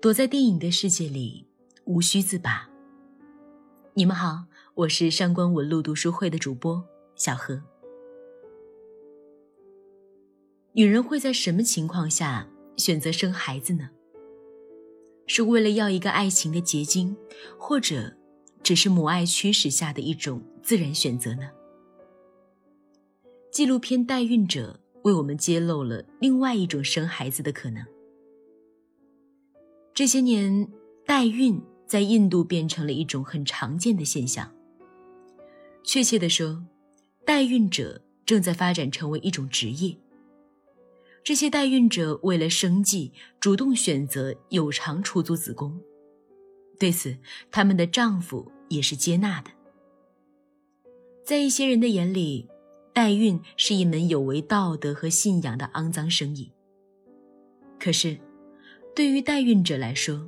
躲在电影的世界里，无需自拔。你们好，我是上官文露读书会的主播小何。女人会在什么情况下选择生孩子呢？是为了要一个爱情的结晶，或者只是母爱驱使下的一种自然选择呢？纪录片《代孕者》为我们揭露了另外一种生孩子的可能。这些年，代孕在印度变成了一种很常见的现象。确切地说，代孕者正在发展成为一种职业。这些代孕者为了生计，主动选择有偿出租子宫，对此，他们的丈夫也是接纳的。在一些人的眼里，代孕是一门有违道德和信仰的肮脏生意。可是，对于代孕者来说，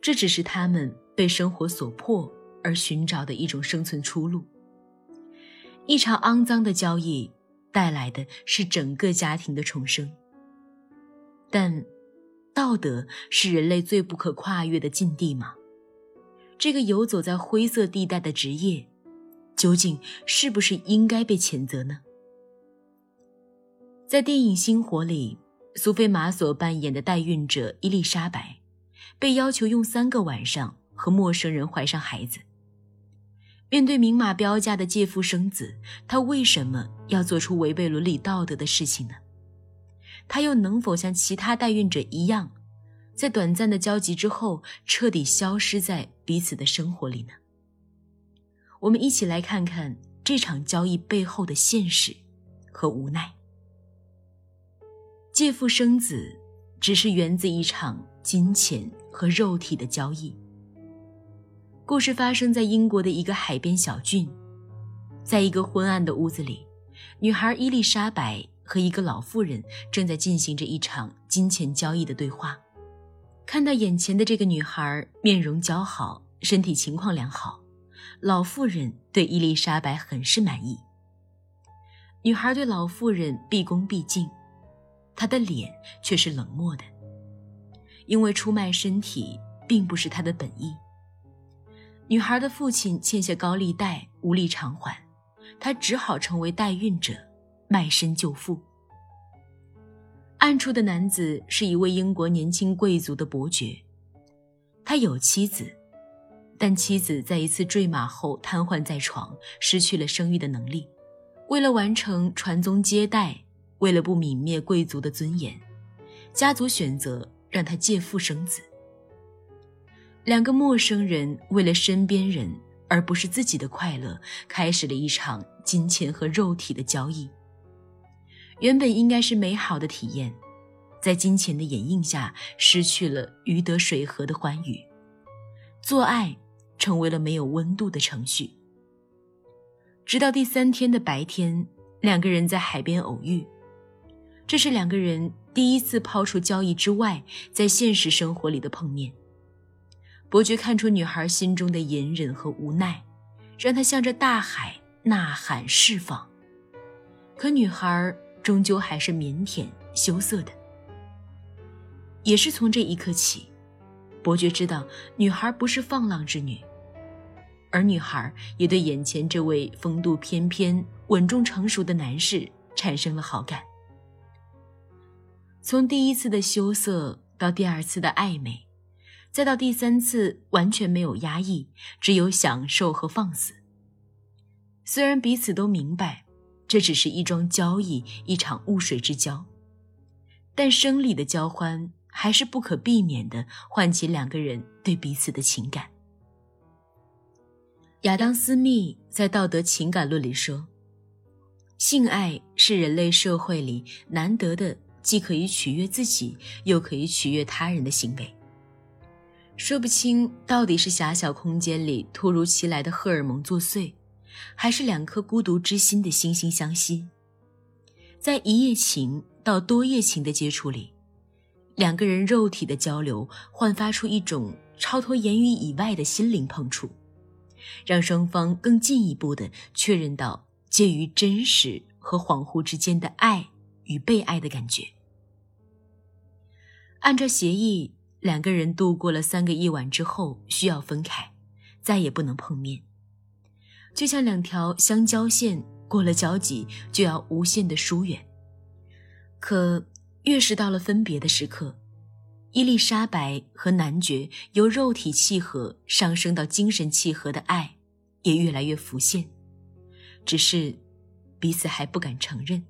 这只是他们被生活所迫而寻找的一种生存出路。一场肮脏的交易带来的是整个家庭的重生。但，道德是人类最不可跨越的禁地吗？这个游走在灰色地带的职业，究竟是不是应该被谴责呢？在电影《星火》里。苏菲玛索扮演的代孕者伊丽莎白，被要求用三个晚上和陌生人怀上孩子。面对明码标价的借腹生子，她为什么要做出违背伦理道德的事情呢？她又能否像其他代孕者一样，在短暂的交集之后彻底消失在彼此的生活里呢？我们一起来看看这场交易背后的现实和无奈。借腹生子，只是源自一场金钱和肉体的交易。故事发生在英国的一个海边小郡，在一个昏暗的屋子里，女孩伊丽莎白和一个老妇人正在进行着一场金钱交易的对话。看到眼前的这个女孩面容姣好，身体情况良好，老妇人对伊丽莎白很是满意。女孩对老妇人毕恭毕敬。他的脸却是冷漠的，因为出卖身体并不是他的本意。女孩的父亲欠下高利贷，无力偿还，他只好成为代孕者，卖身救父。暗处的男子是一位英国年轻贵族的伯爵，他有妻子，但妻子在一次坠马后瘫痪在床，失去了生育的能力。为了完成传宗接代。为了不泯灭贵族的尊严，家族选择让他借腹生子。两个陌生人为了身边人而不是自己的快乐，开始了一场金钱和肉体的交易。原本应该是美好的体验，在金钱的掩映下，失去了鱼得水合的欢愉。做爱成为了没有温度的程序。直到第三天的白天，两个人在海边偶遇。这是两个人第一次抛出交易之外，在现实生活里的碰面。伯爵看出女孩心中的隐忍和无奈，让她向着大海呐喊释放。可女孩终究还是腼腆羞涩的。也是从这一刻起，伯爵知道女孩不是放浪之女，而女孩也对眼前这位风度翩翩、稳重成熟的男士产生了好感。从第一次的羞涩到第二次的暧昧，再到第三次完全没有压抑，只有享受和放肆。虽然彼此都明白，这只是一桩交易，一场雾水之交，但生理的交欢还是不可避免的唤起两个人对彼此的情感。亚当·斯密在《道德情感论》里说：“性爱是人类社会里难得的。”既可以取悦自己，又可以取悦他人的行为，说不清到底是狭小空间里突如其来的荷尔蒙作祟，还是两颗孤独之心的惺惺相惜。在一夜情到多夜情的接触里，两个人肉体的交流焕发出一种超脱言语以外的心灵碰触，让双方更进一步的确认到介于真实和恍惚之间的爱。与被爱的感觉。按照协议，两个人度过了三个夜晚之后，需要分开，再也不能碰面，就像两条相交线，过了交集就要无限的疏远。可越是到了分别的时刻，伊丽莎白和男爵由肉体契合上升到精神契合的爱，也越来越浮现，只是彼此还不敢承认。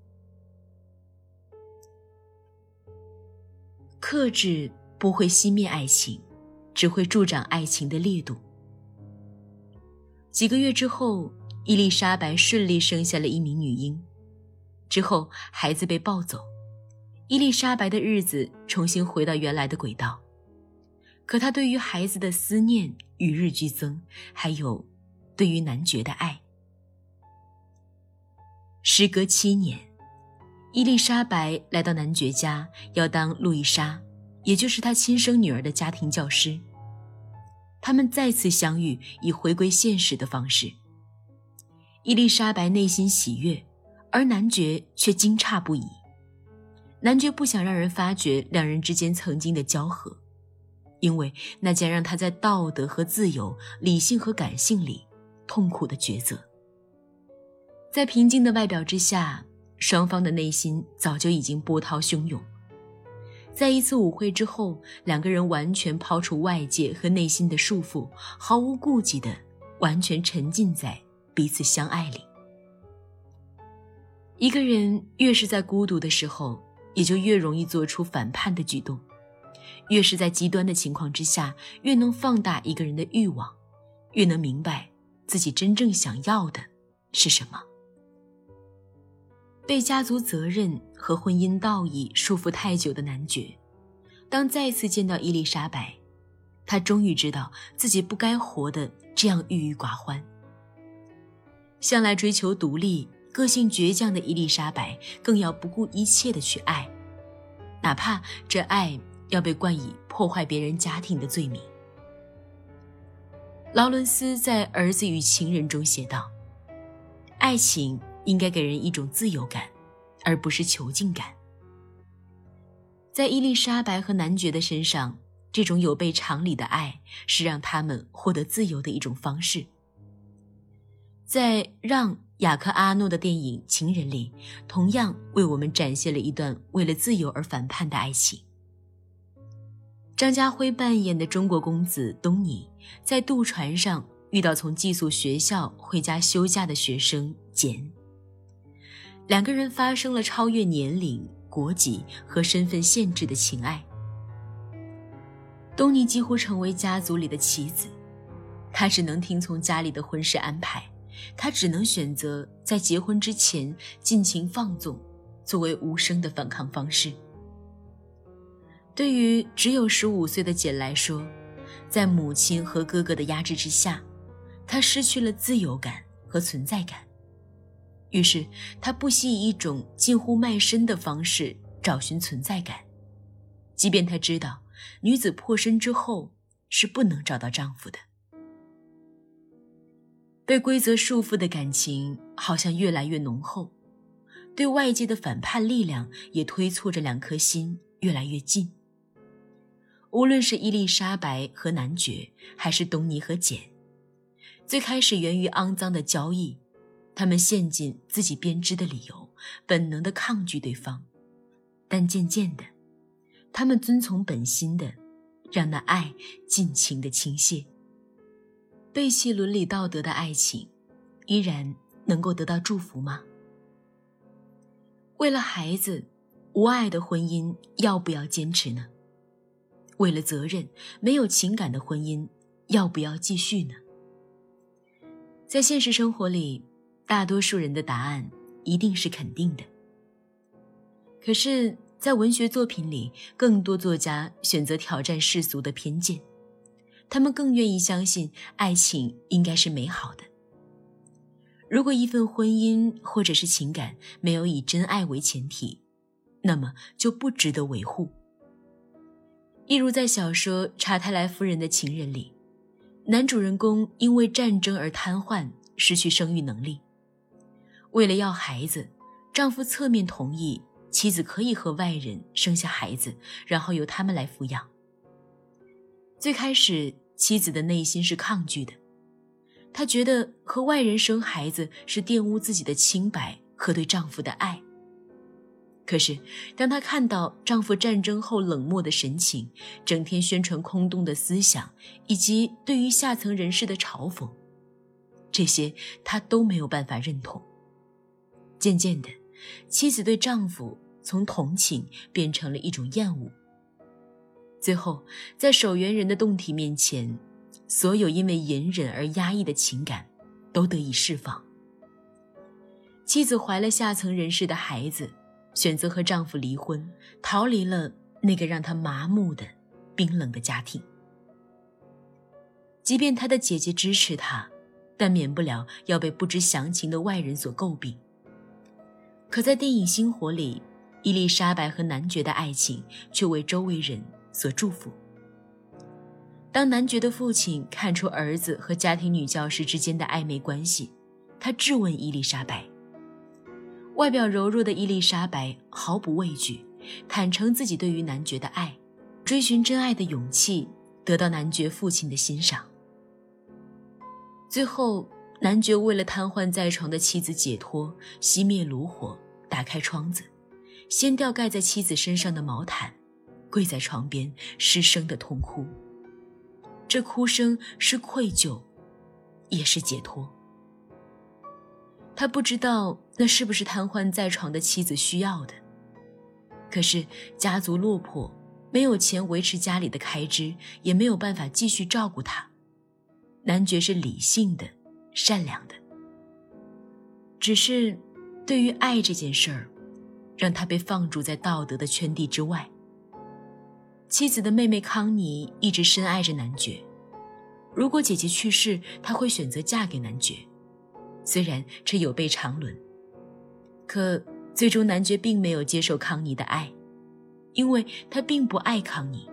克制不会熄灭爱情，只会助长爱情的烈度。几个月之后，伊丽莎白顺利生下了一名女婴，之后孩子被抱走。伊丽莎白的日子重新回到原来的轨道，可她对于孩子的思念与日俱增，还有对于男爵的爱。时隔七年，伊丽莎白来到男爵家，要当路易莎，也就是他亲生女儿的家庭教师。他们再次相遇，以回归现实的方式。伊丽莎白内心喜悦，而男爵却惊诧不已。男爵不想让人发觉两人之间曾经的交合，因为那将让他在道德和自由、理性和感性里痛苦的抉择。在平静的外表之下，双方的内心早就已经波涛汹涌。在一次舞会之后，两个人完全抛除外界和内心的束缚，毫无顾忌的完全沉浸在彼此相爱里。一个人越是在孤独的时候，也就越容易做出反叛的举动，越是在极端的情况之下，越能放大一个人的欲望，越能明白自己真正想要的是什么。被家族责任和婚姻道义束缚太久的男爵，当再次见到伊丽莎白，他终于知道自己不该活得这样郁郁寡欢。向来追求独立。个性倔强的伊丽莎白更要不顾一切的去爱，哪怕这爱要被冠以破坏别人家庭的罪名。劳伦斯在《儿子与情人》中写道：“爱情应该给人一种自由感，而不是囚禁感。”在伊丽莎白和男爵的身上，这种有悖常理的爱是让他们获得自由的一种方式。在让。雅克·阿诺的电影《情人》里，同样为我们展现了一段为了自由而反叛的爱情。张家辉扮演的中国公子东尼，在渡船上遇到从寄宿学校回家休假的学生简，两个人发生了超越年龄、国籍和身份限制的情爱。东尼几乎成为家族里的棋子，他只能听从家里的婚事安排。他只能选择在结婚之前尽情放纵，作为无声的反抗方式。对于只有十五岁的简来说，在母亲和哥哥的压制之下，他失去了自由感和存在感。于是，他不惜以一种近乎卖身的方式找寻存在感，即便他知道女子破身之后是不能找到丈夫的。被规则束缚的感情好像越来越浓厚，对外界的反叛力量也推促着两颗心越来越近。无论是伊丽莎白和男爵，还是东尼和简，最开始源于肮脏的交易，他们陷进自己编织的理由，本能的抗拒对方，但渐渐的，他们遵从本心的，让那爱尽情的倾泻。背弃伦理道德的爱情，依然能够得到祝福吗？为了孩子，无爱的婚姻要不要坚持呢？为了责任，没有情感的婚姻要不要继续呢？在现实生活里，大多数人的答案一定是肯定的。可是，在文学作品里，更多作家选择挑战世俗的偏见。他们更愿意相信爱情应该是美好的。如果一份婚姻或者是情感没有以真爱为前提，那么就不值得维护。一如在小说《查泰莱夫人的情人》里，男主人公因为战争而瘫痪，失去生育能力。为了要孩子，丈夫侧面同意妻子可以和外人生下孩子，然后由他们来抚养。最开始，妻子的内心是抗拒的，她觉得和外人生孩子是玷污自己的清白和对丈夫的爱。可是，当她看到丈夫战争后冷漠的神情，整天宣传空洞的思想，以及对于下层人士的嘲讽，这些她都没有办法认同。渐渐的，妻子对丈夫从同情变成了一种厌恶。最后，在守园人的洞体面前，所有因为隐忍而压抑的情感都得以释放。妻子怀了下层人士的孩子，选择和丈夫离婚，逃离了那个让她麻木的、冰冷的家庭。即便她的姐姐支持她，但免不了要被不知详情的外人所诟病。可在电影《星火》里，伊丽莎白和男爵的爱情却为周围人。所祝福。当男爵的父亲看出儿子和家庭女教师之间的暧昧关系，他质问伊丽莎白。外表柔弱的伊丽莎白毫不畏惧，坦诚自己对于男爵的爱，追寻真爱的勇气得到男爵父亲的欣赏。最后，男爵为了瘫痪在床的妻子解脱，熄灭炉火，打开窗子，掀掉盖在妻子身上的毛毯。跪在床边失声的痛哭，这哭声是愧疚，也是解脱。他不知道那是不是瘫痪在床的妻子需要的，可是家族落魄，没有钱维持家里的开支，也没有办法继续照顾他。男爵是理性的、善良的，只是对于爱这件事儿，让他被放逐在道德的圈地之外。妻子的妹妹康妮一直深爱着男爵。如果姐姐去世，她会选择嫁给男爵。虽然这有悖常伦，可最终男爵并没有接受康妮的爱，因为他并不爱康妮，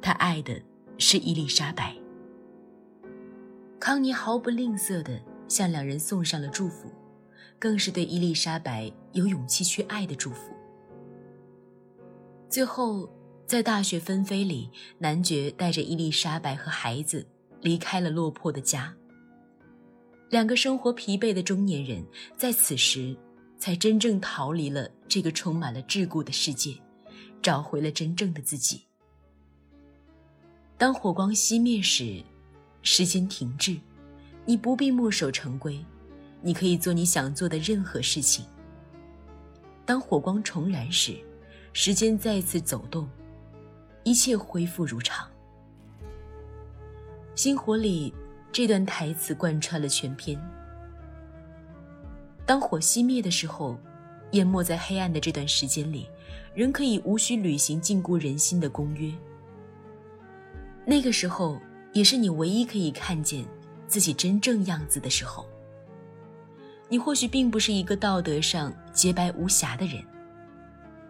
他爱的是伊丽莎白。康妮毫不吝啬地向两人送上了祝福，更是对伊丽莎白有勇气去爱的祝福。最后。在大雪纷飞里，男爵带着伊丽莎白和孩子离开了落魄的家。两个生活疲惫的中年人在此时才真正逃离了这个充满了桎梏的世界，找回了真正的自己。当火光熄灭时，时间停滞，你不必墨守成规，你可以做你想做的任何事情。当火光重燃时，时间再次走动。一切恢复如常。星火里这段台词贯穿了全篇。当火熄灭的时候，淹没在黑暗的这段时间里，人可以无需履行禁锢人心的公约。那个时候，也是你唯一可以看见自己真正样子的时候。你或许并不是一个道德上洁白无瑕的人，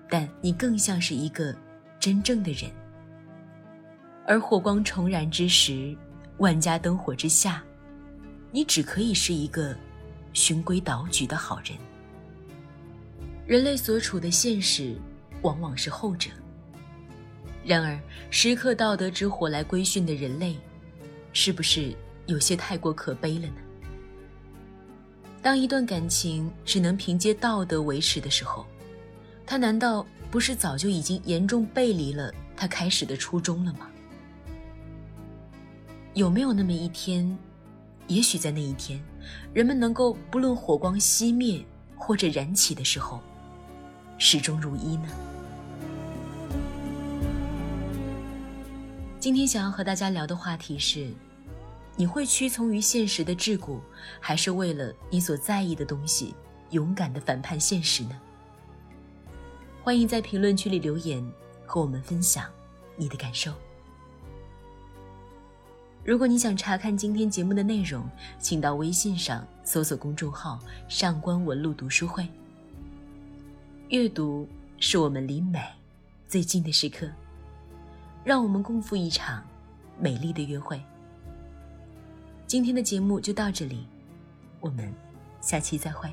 但你更像是一个真正的人。而火光重燃之时，万家灯火之下，你只可以是一个循规蹈矩的好人。人类所处的现实，往往是后者。然而，时刻道德之火来规训的人类，是不是有些太过可悲了呢？当一段感情只能凭借道德维持的时候，它难道不是早就已经严重背离了它开始的初衷了吗？有没有那么一天，也许在那一天，人们能够不论火光熄灭或者燃起的时候，始终如一呢？今天想要和大家聊的话题是：你会屈从于现实的桎梏，还是为了你所在意的东西，勇敢的反叛现实呢？欢迎在评论区里留言，和我们分享你的感受。如果你想查看今天节目的内容，请到微信上搜索公众号“上官文露读书会”。阅读是我们离美最近的时刻，让我们共赴一场美丽的约会。今天的节目就到这里，我们下期再会。